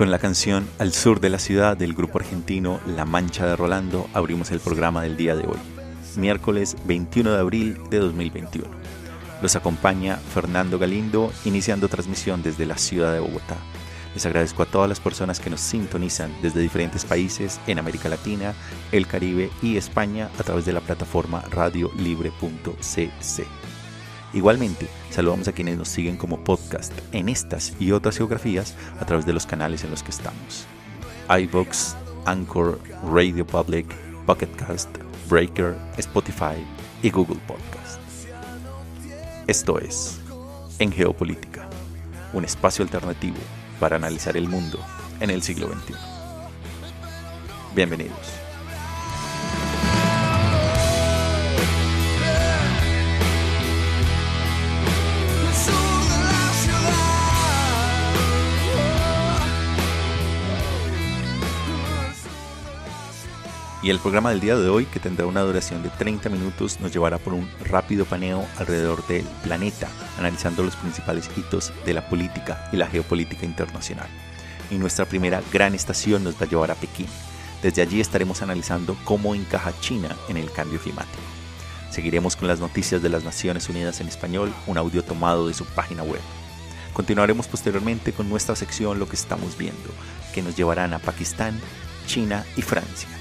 Con la canción Al sur de la ciudad del grupo argentino La Mancha de Rolando abrimos el programa del día de hoy, miércoles 21 de abril de 2021. Los acompaña Fernando Galindo iniciando transmisión desde la ciudad de Bogotá. Les agradezco a todas las personas que nos sintonizan desde diferentes países en América Latina, el Caribe y España a través de la plataforma radiolibre.cc. Igualmente, saludamos a quienes nos siguen como podcast en estas y otras geografías a través de los canales en los que estamos. iVox, Anchor, Radio Public, Pocketcast, Breaker, Spotify y Google Podcasts. Esto es En Geopolítica, un espacio alternativo para analizar el mundo en el siglo XXI. Bienvenidos. El programa del día de hoy, que tendrá una duración de 30 minutos, nos llevará por un rápido paneo alrededor del planeta, analizando los principales hitos de la política y la geopolítica internacional. Y nuestra primera gran estación nos va a llevar a Pekín. Desde allí estaremos analizando cómo encaja China en el cambio climático. Seguiremos con las noticias de las Naciones Unidas en español, un audio tomado de su página web. Continuaremos posteriormente con nuestra sección Lo que estamos viendo, que nos llevarán a Pakistán, China y Francia.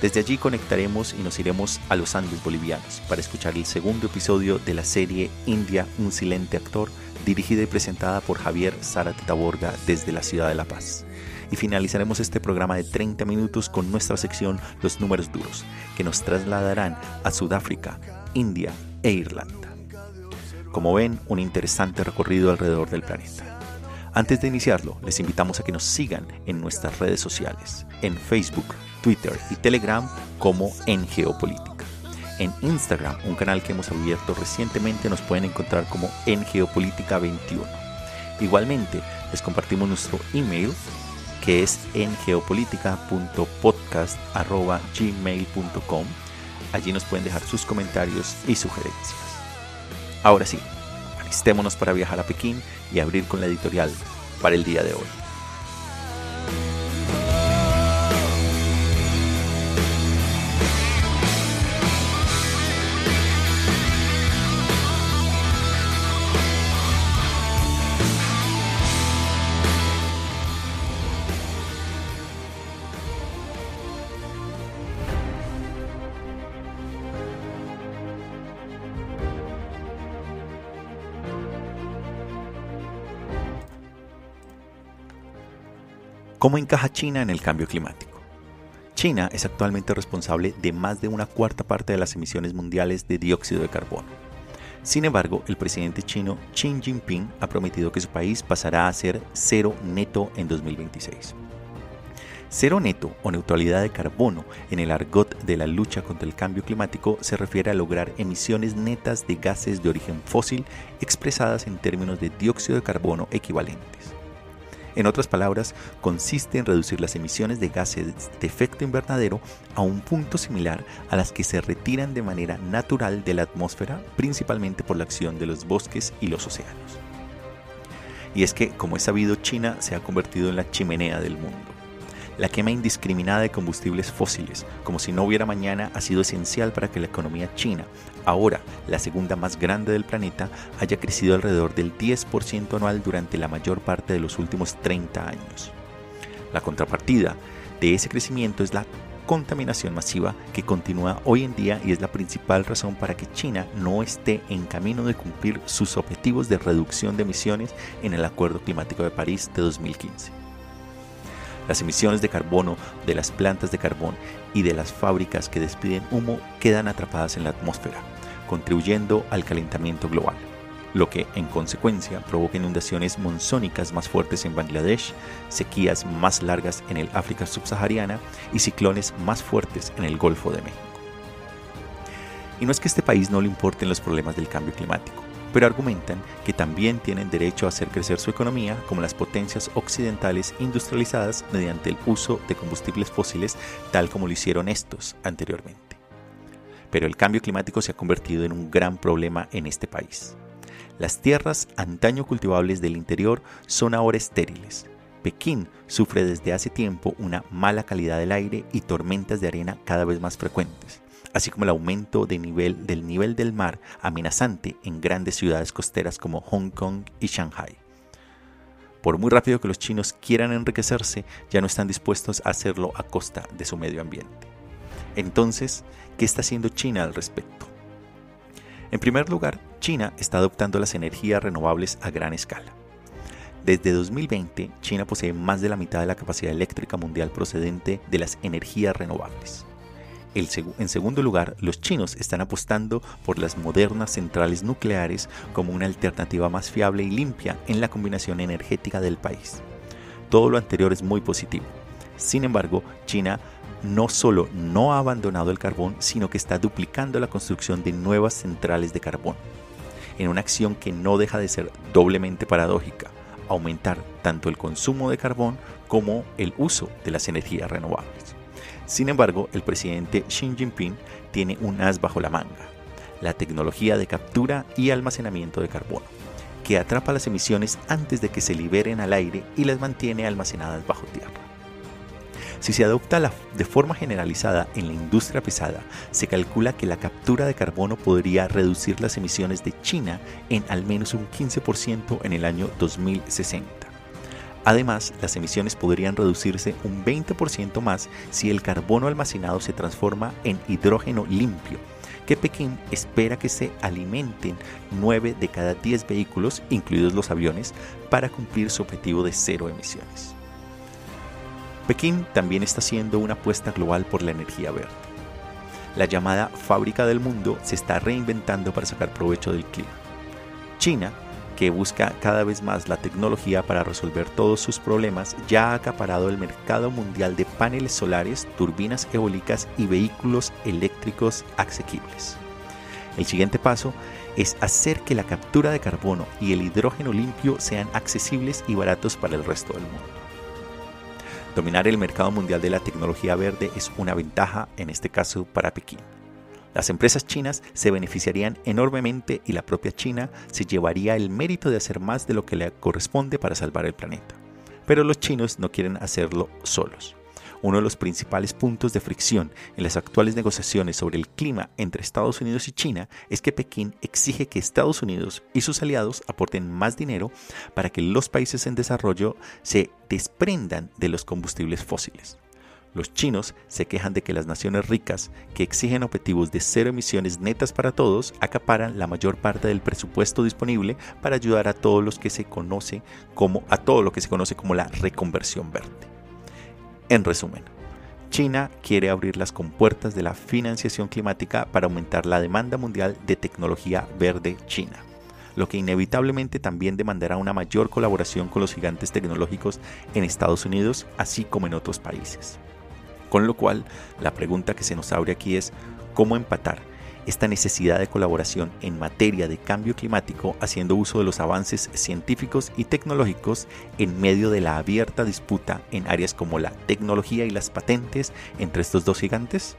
Desde allí conectaremos y nos iremos a los Andes bolivianos para escuchar el segundo episodio de la serie India, un silente actor, dirigida y presentada por Javier Zárate Taborga desde la ciudad de La Paz. Y finalizaremos este programa de 30 minutos con nuestra sección Los números duros, que nos trasladarán a Sudáfrica, India e Irlanda. Como ven, un interesante recorrido alrededor del planeta. Antes de iniciarlo, les invitamos a que nos sigan en nuestras redes sociales, en Facebook, Twitter y Telegram como En Geopolítica. En Instagram, un canal que hemos abierto recientemente, nos pueden encontrar como En Geopolítica 21. Igualmente, les compartimos nuestro email que es engeopolítica.podcast.gmail.com. Allí nos pueden dejar sus comentarios y sugerencias. Ahora sí, alistémonos para viajar a Pekín y abrir con la editorial para el día de hoy. ¿Cómo encaja China en el cambio climático? China es actualmente responsable de más de una cuarta parte de las emisiones mundiales de dióxido de carbono. Sin embargo, el presidente chino Xi Jinping ha prometido que su país pasará a ser cero neto en 2026. Cero neto o neutralidad de carbono en el argot de la lucha contra el cambio climático se refiere a lograr emisiones netas de gases de origen fósil expresadas en términos de dióxido de carbono equivalentes. En otras palabras, consiste en reducir las emisiones de gases de efecto invernadero a un punto similar a las que se retiran de manera natural de la atmósfera, principalmente por la acción de los bosques y los océanos. Y es que, como es sabido, China se ha convertido en la chimenea del mundo. La quema indiscriminada de combustibles fósiles, como si no hubiera mañana, ha sido esencial para que la economía china, ahora la segunda más grande del planeta, haya crecido alrededor del 10% anual durante la mayor parte de los últimos 30 años. La contrapartida de ese crecimiento es la contaminación masiva que continúa hoy en día y es la principal razón para que China no esté en camino de cumplir sus objetivos de reducción de emisiones en el Acuerdo Climático de París de 2015. Las emisiones de carbono de las plantas de carbón y de las fábricas que despiden humo quedan atrapadas en la atmósfera, contribuyendo al calentamiento global, lo que en consecuencia provoca inundaciones monzónicas más fuertes en Bangladesh, sequías más largas en el África subsahariana y ciclones más fuertes en el Golfo de México. Y no es que este país no le importen los problemas del cambio climático, pero argumentan que también tienen derecho a hacer crecer su economía como las potencias occidentales industrializadas mediante el uso de combustibles fósiles tal como lo hicieron estos anteriormente. Pero el cambio climático se ha convertido en un gran problema en este país. Las tierras antaño cultivables del interior son ahora estériles. Pekín sufre desde hace tiempo una mala calidad del aire y tormentas de arena cada vez más frecuentes, así como el aumento nivel del nivel del mar amenazante en grandes ciudades costeras como Hong Kong y Shanghai. Por muy rápido que los chinos quieran enriquecerse, ya no están dispuestos a hacerlo a costa de su medio ambiente. Entonces, ¿qué está haciendo China al respecto? En primer lugar, China está adoptando las energías renovables a gran escala. Desde 2020, China posee más de la mitad de la capacidad eléctrica mundial procedente de las energías renovables. En segundo lugar, los chinos están apostando por las modernas centrales nucleares como una alternativa más fiable y limpia en la combinación energética del país. Todo lo anterior es muy positivo. Sin embargo, China no solo no ha abandonado el carbón, sino que está duplicando la construcción de nuevas centrales de carbón, en una acción que no deja de ser doblemente paradójica, aumentar tanto el consumo de carbón como el uso de las energías renovables. Sin embargo, el presidente Xi Jinping tiene un as bajo la manga, la tecnología de captura y almacenamiento de carbono, que atrapa las emisiones antes de que se liberen al aire y las mantiene almacenadas bajo tierra. Si se adopta de forma generalizada en la industria pesada, se calcula que la captura de carbono podría reducir las emisiones de China en al menos un 15% en el año 2060. Además, las emisiones podrían reducirse un 20% más si el carbono almacenado se transforma en hidrógeno limpio, que Pekín espera que se alimenten 9 de cada 10 vehículos, incluidos los aviones, para cumplir su objetivo de cero emisiones. Pekín también está haciendo una apuesta global por la energía verde. La llamada fábrica del mundo se está reinventando para sacar provecho del clima. China, que busca cada vez más la tecnología para resolver todos sus problemas, ya ha acaparado el mercado mundial de paneles solares, turbinas eólicas y vehículos eléctricos asequibles. El siguiente paso es hacer que la captura de carbono y el hidrógeno limpio sean accesibles y baratos para el resto del mundo. Dominar el mercado mundial de la tecnología verde es una ventaja, en este caso para Pekín. Las empresas chinas se beneficiarían enormemente y la propia China se llevaría el mérito de hacer más de lo que le corresponde para salvar el planeta. Pero los chinos no quieren hacerlo solos. Uno de los principales puntos de fricción en las actuales negociaciones sobre el clima entre Estados Unidos y China es que Pekín exige que Estados Unidos y sus aliados aporten más dinero para que los países en desarrollo se desprendan de los combustibles fósiles. Los chinos se quejan de que las naciones ricas, que exigen objetivos de cero emisiones netas para todos, acaparan la mayor parte del presupuesto disponible para ayudar a que se todo lo que se conoce como la reconversión verde. En resumen, China quiere abrir las compuertas de la financiación climática para aumentar la demanda mundial de tecnología verde china, lo que inevitablemente también demandará una mayor colaboración con los gigantes tecnológicos en Estados Unidos, así como en otros países. Con lo cual, la pregunta que se nos abre aquí es, ¿cómo empatar esta necesidad de colaboración en materia de cambio climático haciendo uso de los avances científicos y tecnológicos en medio de la abierta disputa en áreas como la tecnología y las patentes entre estos dos gigantes?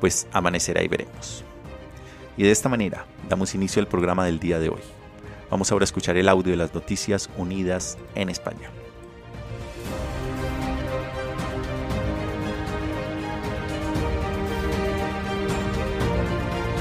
Pues amanecerá y veremos. Y de esta manera damos inicio al programa del día de hoy. Vamos ahora a escuchar el audio de las noticias unidas en español.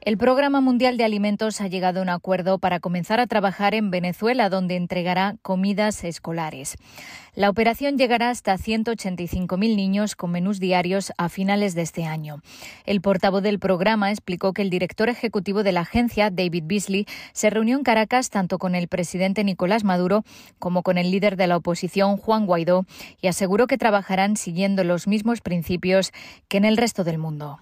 El Programa Mundial de Alimentos ha llegado a un acuerdo para comenzar a trabajar en Venezuela, donde entregará comidas escolares. La operación llegará hasta 185.000 niños con menús diarios a finales de este año. El portavoz del programa explicó que el director ejecutivo de la agencia, David Beasley, se reunió en Caracas tanto con el presidente Nicolás Maduro como con el líder de la oposición, Juan Guaidó, y aseguró que trabajarán siguiendo los mismos principios que en el resto del mundo.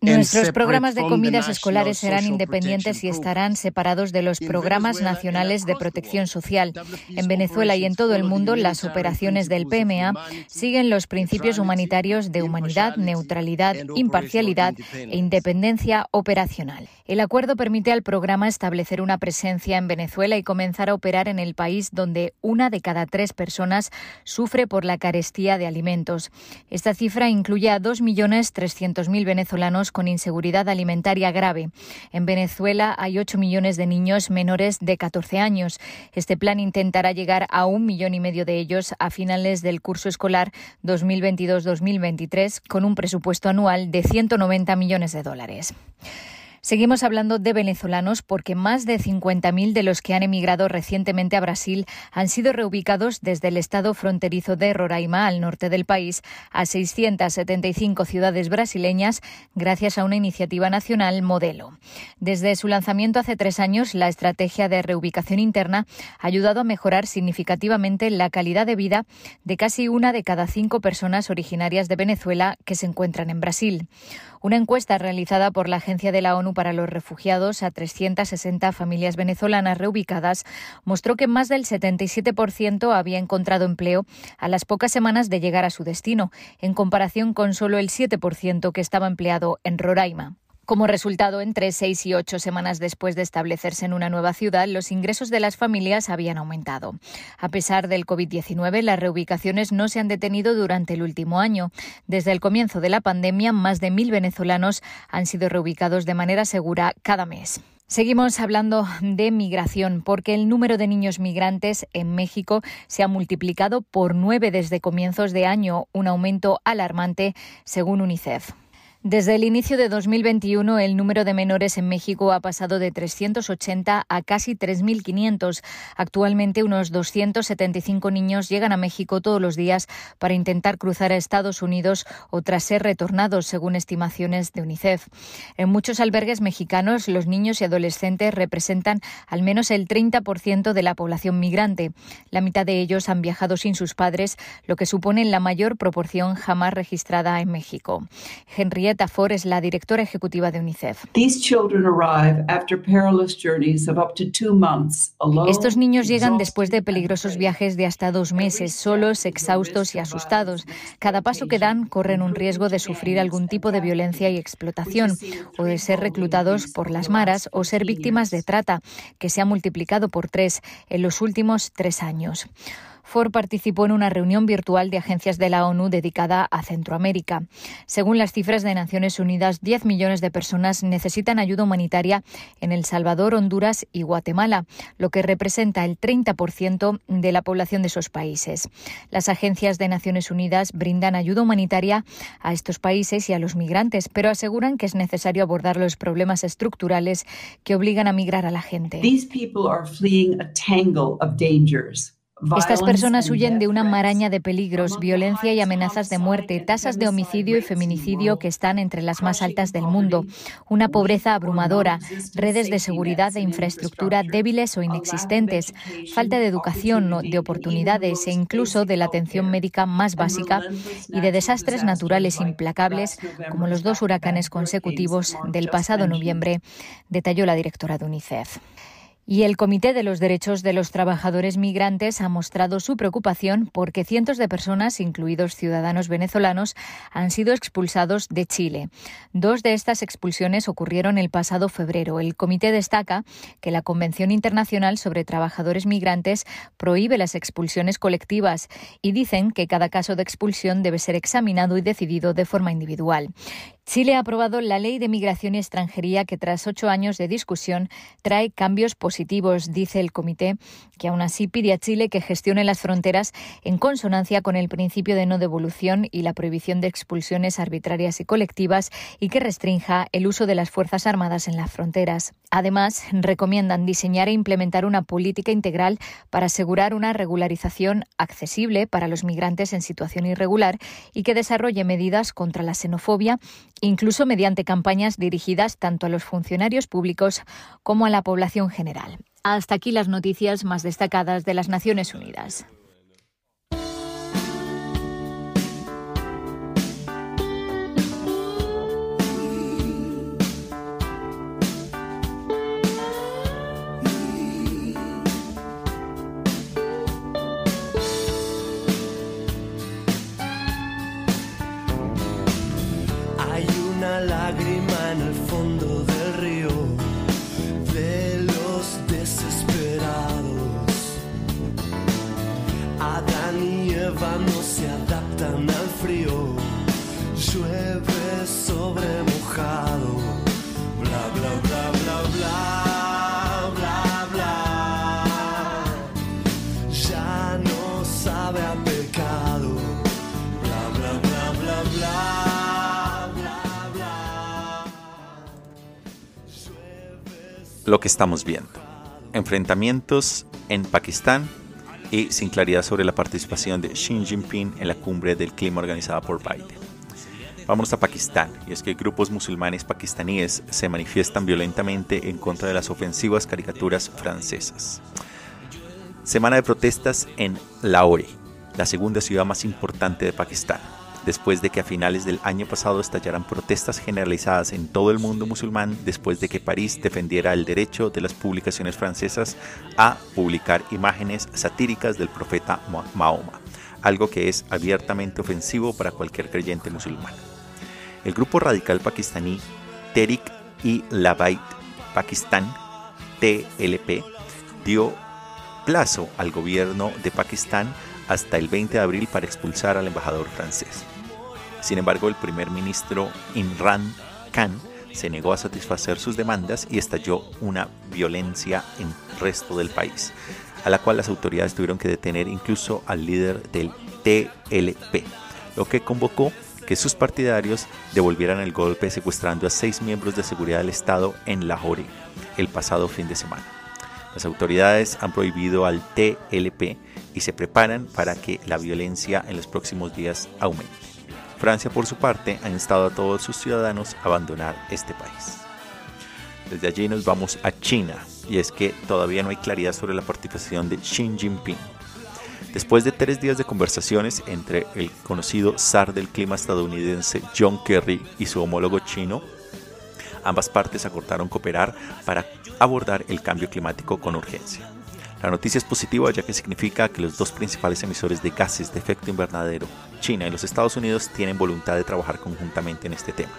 Nuestros programas de comidas escolares serán independientes y estarán separados de los programas nacionales de protección social. En Venezuela y en todo el mundo, las operaciones del PMA siguen los principios humanitarios de humanidad, neutralidad, imparcialidad e independencia operacional. El acuerdo permite al programa establecer una presencia en Venezuela y comenzar a operar en el país donde una de cada tres personas sufre por la carestía de alimentos. Esta cifra incluye a 2.300.000 venezolanos con inseguridad alimentaria grave. En Venezuela hay 8 millones de niños menores de 14 años. Este plan intentará llegar a un millón y medio de ellos a finales del curso escolar 2022-2023 con un presupuesto anual de 190 millones de dólares. Seguimos hablando de venezolanos porque más de 50.000 de los que han emigrado recientemente a Brasil han sido reubicados desde el estado fronterizo de Roraima, al norte del país, a 675 ciudades brasileñas gracias a una iniciativa nacional modelo. Desde su lanzamiento hace tres años, la estrategia de reubicación interna ha ayudado a mejorar significativamente la calidad de vida de casi una de cada cinco personas originarias de Venezuela que se encuentran en Brasil. Una encuesta realizada por la Agencia de la ONU para los Refugiados a 360 familias venezolanas reubicadas mostró que más del 77% había encontrado empleo a las pocas semanas de llegar a su destino, en comparación con solo el 7% que estaba empleado en Roraima. Como resultado, entre seis y ocho semanas después de establecerse en una nueva ciudad, los ingresos de las familias habían aumentado. A pesar del COVID-19, las reubicaciones no se han detenido durante el último año. Desde el comienzo de la pandemia, más de mil venezolanos han sido reubicados de manera segura cada mes. Seguimos hablando de migración porque el número de niños migrantes en México se ha multiplicado por nueve desde comienzos de año, un aumento alarmante según UNICEF. Desde el inicio de 2021, el número de menores en México ha pasado de 380 a casi 3.500. Actualmente, unos 275 niños llegan a México todos los días para intentar cruzar a Estados Unidos o tras ser retornados, según estimaciones de UNICEF. En muchos albergues mexicanos, los niños y adolescentes representan al menos el 30% de la población migrante. La mitad de ellos han viajado sin sus padres, lo que supone la mayor proporción jamás registrada en México. Henrietta Ford es la directora ejecutiva de UNICEF. Estos niños llegan después de peligrosos viajes de hasta dos meses, solos, exhaustos y asustados. Cada paso que dan corren un riesgo de sufrir algún tipo de violencia y explotación, o de ser reclutados por las maras o ser víctimas de trata, que se ha multiplicado por tres en los últimos tres años. Ford participó en una reunión virtual de agencias de la ONU dedicada a Centroamérica. Según las cifras de Naciones Unidas, 10 millones de personas necesitan ayuda humanitaria en El Salvador, Honduras y Guatemala, lo que representa el 30% de la población de esos países. Las agencias de Naciones Unidas brindan ayuda humanitaria a estos países y a los migrantes, pero aseguran que es necesario abordar los problemas estructurales que obligan a migrar a la gente. Estas personas huyen de una maraña de peligros, violencia y amenazas de muerte, tasas de homicidio y feminicidio que están entre las más altas del mundo, una pobreza abrumadora, redes de seguridad e infraestructura débiles o inexistentes, falta de educación, de oportunidades e incluso de la atención médica más básica y de desastres naturales implacables como los dos huracanes consecutivos del pasado noviembre, detalló la directora de UNICEF. Y el Comité de los Derechos de los Trabajadores Migrantes ha mostrado su preocupación porque cientos de personas, incluidos ciudadanos venezolanos, han sido expulsados de Chile. Dos de estas expulsiones ocurrieron el pasado febrero. El comité destaca que la Convención Internacional sobre Trabajadores Migrantes prohíbe las expulsiones colectivas y dicen que cada caso de expulsión debe ser examinado y decidido de forma individual. Chile ha aprobado la Ley de Migración y Extranjería que tras ocho años de discusión trae cambios positivos, dice el comité, que aún así pide a Chile que gestione las fronteras en consonancia con el principio de no devolución y la prohibición de expulsiones arbitrarias y colectivas y que restrinja el uso de las Fuerzas Armadas en las fronteras. Además, recomiendan diseñar e implementar una política integral para asegurar una regularización accesible para los migrantes en situación irregular y que desarrolle medidas contra la xenofobia incluso mediante campañas dirigidas tanto a los funcionarios públicos como a la población general. Hasta aquí las noticias más destacadas de las Naciones Unidas. Que estamos viendo. Enfrentamientos en Pakistán y sin claridad sobre la participación de Xi Jinping en la cumbre del clima organizada por Biden. Vamos a Pakistán, y es que grupos musulmanes pakistaníes se manifiestan violentamente en contra de las ofensivas caricaturas francesas. Semana de protestas en Lahore, la segunda ciudad más importante de Pakistán, después de que a finales del año pasado estallaran protestas generalizadas en todo el mundo musulmán después de que París defendiera el derecho de las publicaciones francesas a publicar imágenes satíricas del profeta Mahoma, algo que es abiertamente ofensivo para cualquier creyente musulmán. El grupo radical pakistaní Tehrik y Labait Pakistan, TLP, dio plazo al gobierno de Pakistán hasta el 20 de abril para expulsar al embajador francés. Sin embargo, el primer ministro Imran Khan se negó a satisfacer sus demandas y estalló una violencia en el resto del país, a la cual las autoridades tuvieron que detener incluso al líder del TLP, lo que convocó que sus partidarios devolvieran el golpe secuestrando a seis miembros de seguridad del Estado en Lahore el pasado fin de semana. Las autoridades han prohibido al TLP y se preparan para que la violencia en los próximos días aumente. Francia, por su parte, ha instado a todos sus ciudadanos a abandonar este país. Desde allí nos vamos a China, y es que todavía no hay claridad sobre la participación de Xi Jinping Después de tres días de conversaciones entre el conocido zar del clima estadounidense John Kerry y su homólogo chino, ambas partes acordaron cooperar para abordar el cambio climático con urgencia. La noticia es positiva ya que significa que los dos principales emisores de gases de efecto invernadero, China y los Estados Unidos, tienen voluntad de trabajar conjuntamente en este tema.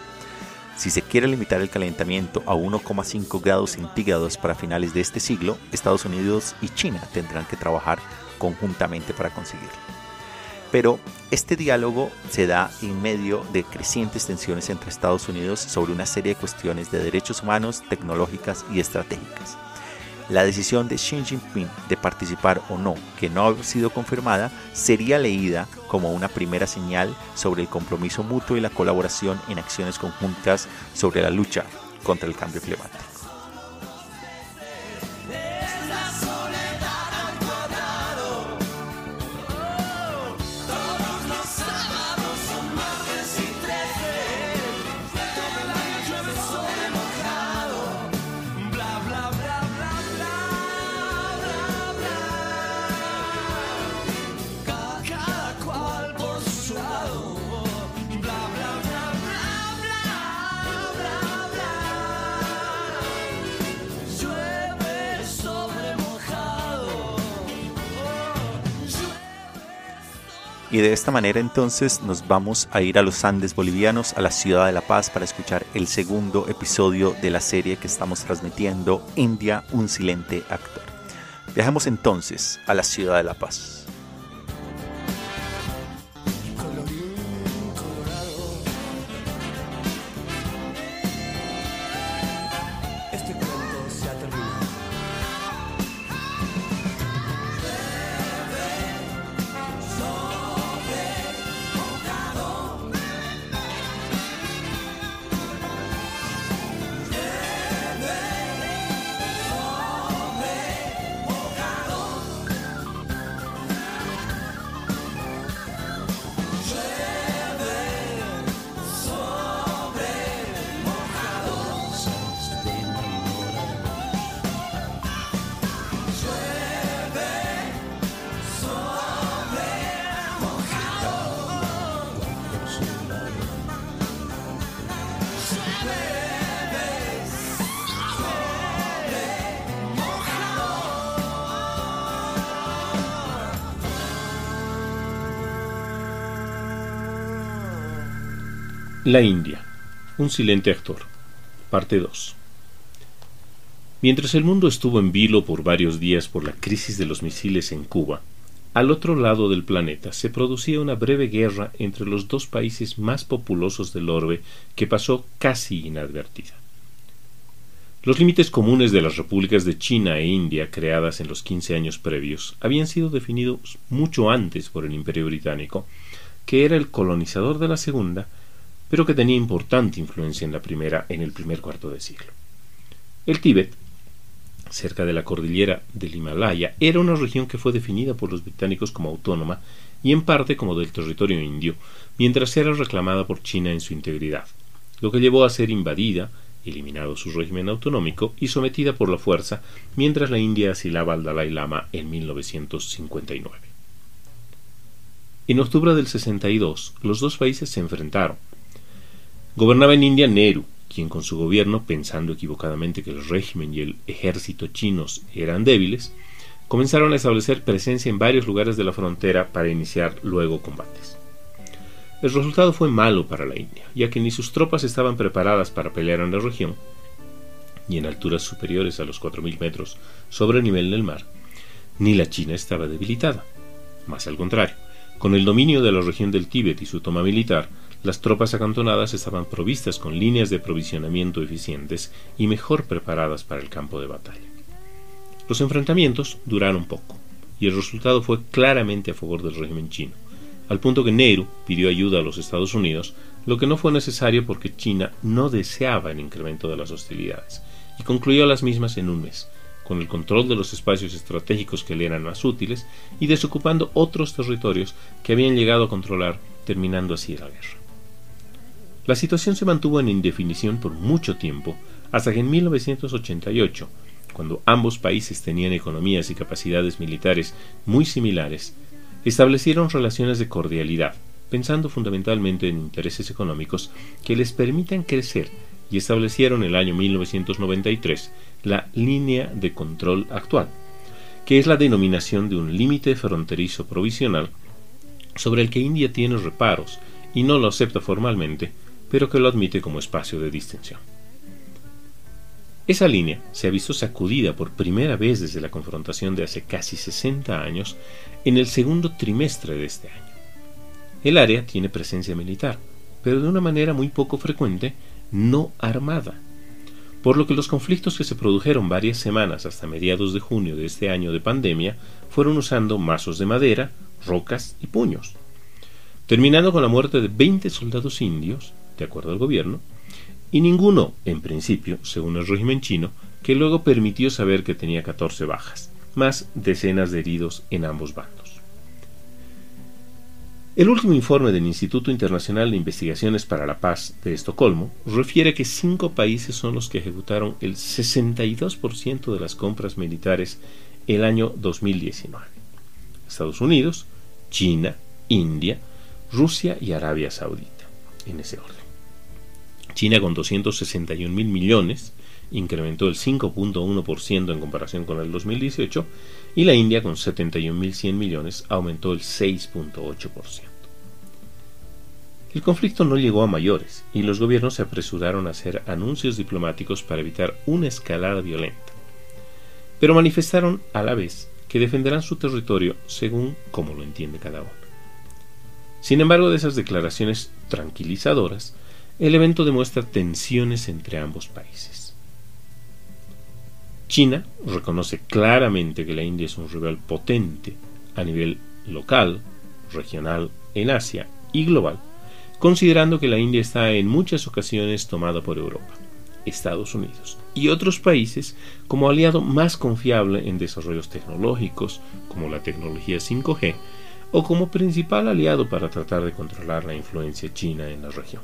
Si se quiere limitar el calentamiento a 1,5 grados centígrados para finales de este siglo, Estados Unidos y China tendrán que trabajar conjuntamente para conseguirlo. Pero este diálogo se da en medio de crecientes tensiones entre Estados Unidos sobre una serie de cuestiones de derechos humanos, tecnológicas y estratégicas. La decisión de Xi Jinping de participar o no, que no ha sido confirmada, sería leída como una primera señal sobre el compromiso mutuo y la colaboración en acciones conjuntas sobre la lucha contra el cambio climático. Y de esta manera entonces nos vamos a ir a los Andes bolivianos, a la ciudad de La Paz, para escuchar el segundo episodio de la serie que estamos transmitiendo, India, un silente actor. Viajemos entonces a la ciudad de La Paz. La India, un silente actor. Parte 2. Mientras el mundo estuvo en vilo por varios días por la crisis de los misiles en Cuba, al otro lado del planeta se producía una breve guerra entre los dos países más populosos del orbe que pasó casi inadvertida. Los límites comunes de las repúblicas de China e India creadas en los quince años previos habían sido definidos mucho antes por el Imperio británico, que era el colonizador de la segunda pero que tenía importante influencia en la primera en el primer cuarto de siglo. El Tíbet, cerca de la cordillera del Himalaya, era una región que fue definida por los británicos como autónoma y en parte como del territorio indio, mientras era reclamada por China en su integridad, lo que llevó a ser invadida, eliminado su régimen autonómico y sometida por la fuerza mientras la India asilaba al Dalai Lama en 1959. En octubre del 62, los dos países se enfrentaron. Gobernaba en India Nehru, quien con su gobierno, pensando equivocadamente que el régimen y el ejército chinos eran débiles, comenzaron a establecer presencia en varios lugares de la frontera para iniciar luego combates. El resultado fue malo para la India, ya que ni sus tropas estaban preparadas para pelear en la región, ni en alturas superiores a los 4.000 metros sobre el nivel del mar, ni la China estaba debilitada. Más al contrario, con el dominio de la región del Tíbet y su toma militar, las tropas acantonadas estaban provistas con líneas de provisionamiento eficientes y mejor preparadas para el campo de batalla. Los enfrentamientos duraron poco, y el resultado fue claramente a favor del régimen chino, al punto que Nehru pidió ayuda a los Estados Unidos, lo que no fue necesario porque China no deseaba el incremento de las hostilidades, y concluyó las mismas en un mes, con el control de los espacios estratégicos que le eran más útiles y desocupando otros territorios que habían llegado a controlar, terminando así la guerra. La situación se mantuvo en indefinición por mucho tiempo, hasta que en 1988, cuando ambos países tenían economías y capacidades militares muy similares, establecieron relaciones de cordialidad, pensando fundamentalmente en intereses económicos que les permitan crecer y establecieron el año 1993 la línea de control actual, que es la denominación de un límite fronterizo provisional sobre el que India tiene reparos y no lo acepta formalmente, pero que lo admite como espacio de distinción. Esa línea se ha visto sacudida por primera vez desde la confrontación de hace casi 60 años en el segundo trimestre de este año. El área tiene presencia militar, pero de una manera muy poco frecuente, no armada, por lo que los conflictos que se produjeron varias semanas hasta mediados de junio de este año de pandemia fueron usando mazos de madera, rocas y puños, terminando con la muerte de 20 soldados indios de acuerdo al gobierno, y ninguno, en principio, según el régimen chino, que luego permitió saber que tenía 14 bajas, más decenas de heridos en ambos bandos. El último informe del Instituto Internacional de Investigaciones para la Paz de Estocolmo refiere que cinco países son los que ejecutaron el 62% de las compras militares el año 2019. Estados Unidos, China, India, Rusia y Arabia Saudita, en ese orden. China con 261 mil millones incrementó el 5.1% en comparación con el 2018 y la India con 71.100 millones aumentó el 6.8%. El conflicto no llegó a mayores y los gobiernos se apresuraron a hacer anuncios diplomáticos para evitar una escalada violenta, pero manifestaron a la vez que defenderán su territorio según como lo entiende cada uno. Sin embargo, de esas declaraciones tranquilizadoras el evento demuestra tensiones entre ambos países. China reconoce claramente que la India es un rival potente a nivel local, regional, en Asia y global, considerando que la India está en muchas ocasiones tomada por Europa, Estados Unidos y otros países como aliado más confiable en desarrollos tecnológicos como la tecnología 5G o como principal aliado para tratar de controlar la influencia china en la región.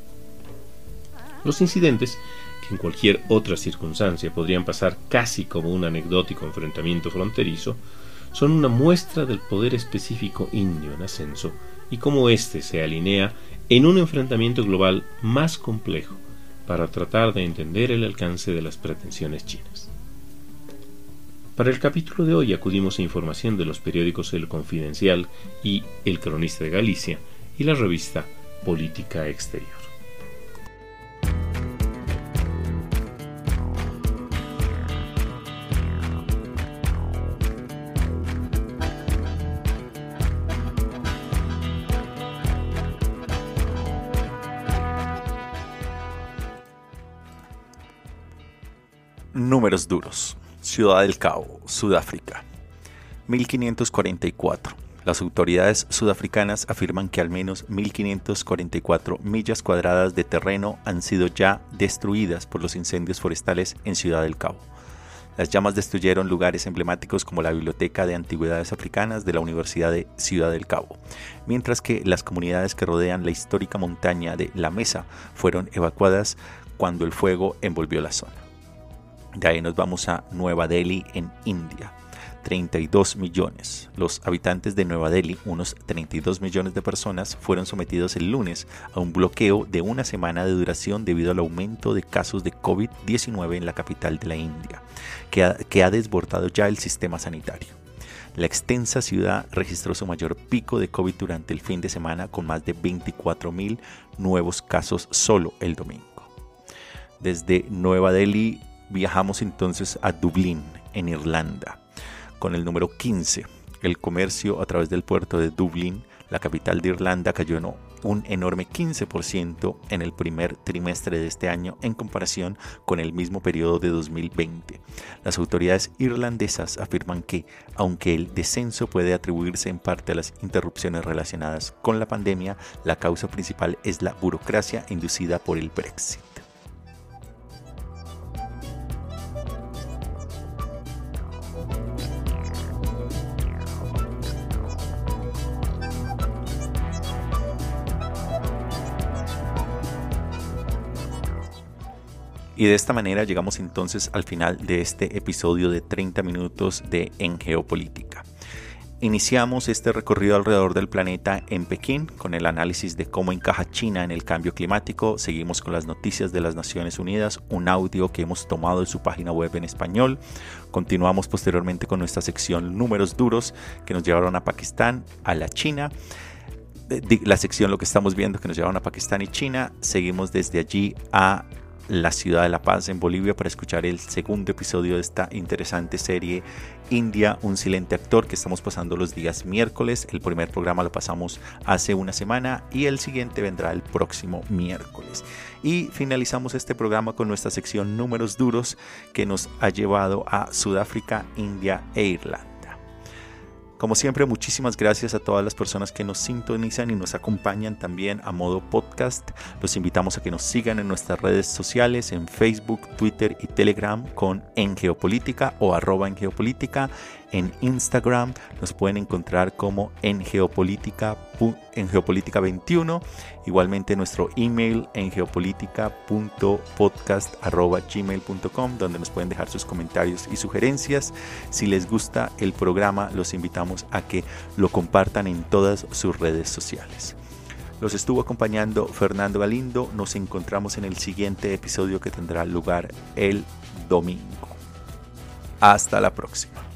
Los incidentes, que en cualquier otra circunstancia podrían pasar casi como un anecdótico enfrentamiento fronterizo, son una muestra del poder específico indio en ascenso y cómo éste se alinea en un enfrentamiento global más complejo para tratar de entender el alcance de las pretensiones chinas. Para el capítulo de hoy acudimos a información de los periódicos El Confidencial y El Cronista de Galicia y la revista Política Exterior. Números duros. Ciudad del Cabo, Sudáfrica. 1544. Las autoridades sudafricanas afirman que al menos 1544 millas cuadradas de terreno han sido ya destruidas por los incendios forestales en Ciudad del Cabo. Las llamas destruyeron lugares emblemáticos como la Biblioteca de Antigüedades Africanas de la Universidad de Ciudad del Cabo, mientras que las comunidades que rodean la histórica montaña de La Mesa fueron evacuadas cuando el fuego envolvió la zona. De ahí nos vamos a Nueva Delhi en India. 32 millones. Los habitantes de Nueva Delhi, unos 32 millones de personas, fueron sometidos el lunes a un bloqueo de una semana de duración debido al aumento de casos de COVID-19 en la capital de la India, que ha, desbordado ya el sistema sanitario. La extensa ciudad registró su mayor pico de COVID durante el fin de semana con más de 24 mil nuevos casos solo el domingo. Desde Nueva Delhi viajamos entonces a Dublín, en Irlanda con el número 15. El comercio a través del puerto de Dublín, la capital de Irlanda, cayó en un enorme 15% en el primer trimestre de este año en comparación con el mismo periodo de 2020. Las autoridades irlandesas afirman que, aunque el descenso puede atribuirse en parte a las interrupciones relacionadas con la pandemia, la causa principal es la burocracia inducida por el Brexit. Y de esta manera llegamos entonces al final de este episodio de 30 minutos de En Geopolítica. Iniciamos este recorrido alrededor del planeta en Pekín con el análisis de cómo encaja China en el cambio climático. Seguimos con las noticias de las Naciones Unidas, un audio que hemos tomado de su página web en español. Continuamos posteriormente con nuestra sección Números Duros que nos llevaron a Pakistán, a la China la sección lo que estamos viendo que nos llevaron a Pakistán y China. Seguimos desde allí a la ciudad de La Paz en Bolivia para escuchar el segundo episodio de esta interesante serie India, un silente actor que estamos pasando los días miércoles. El primer programa lo pasamos hace una semana y el siguiente vendrá el próximo miércoles. Y finalizamos este programa con nuestra sección Números Duros que nos ha llevado a Sudáfrica, India e Irlanda. Como siempre, muchísimas gracias a todas las personas que nos sintonizan y nos acompañan también a modo Los invitamos a que nos sigan en nuestras redes sociales, en Facebook, Twitter y Telegram con En Geopolítica o arroba en Geopolítica. En Instagram nos pueden encontrar como en Geopolítica, en Geopolítica 21. Igualmente nuestro email en geopolítica.podcast.gmail.com donde nos pueden dejar sus comentarios y sugerencias. Si les gusta el programa, los invitamos a que lo compartan en todas sus redes sociales. Los estuvo acompañando Fernando Galindo. Nos encontramos en el siguiente episodio que tendrá lugar el domingo. Hasta la próxima.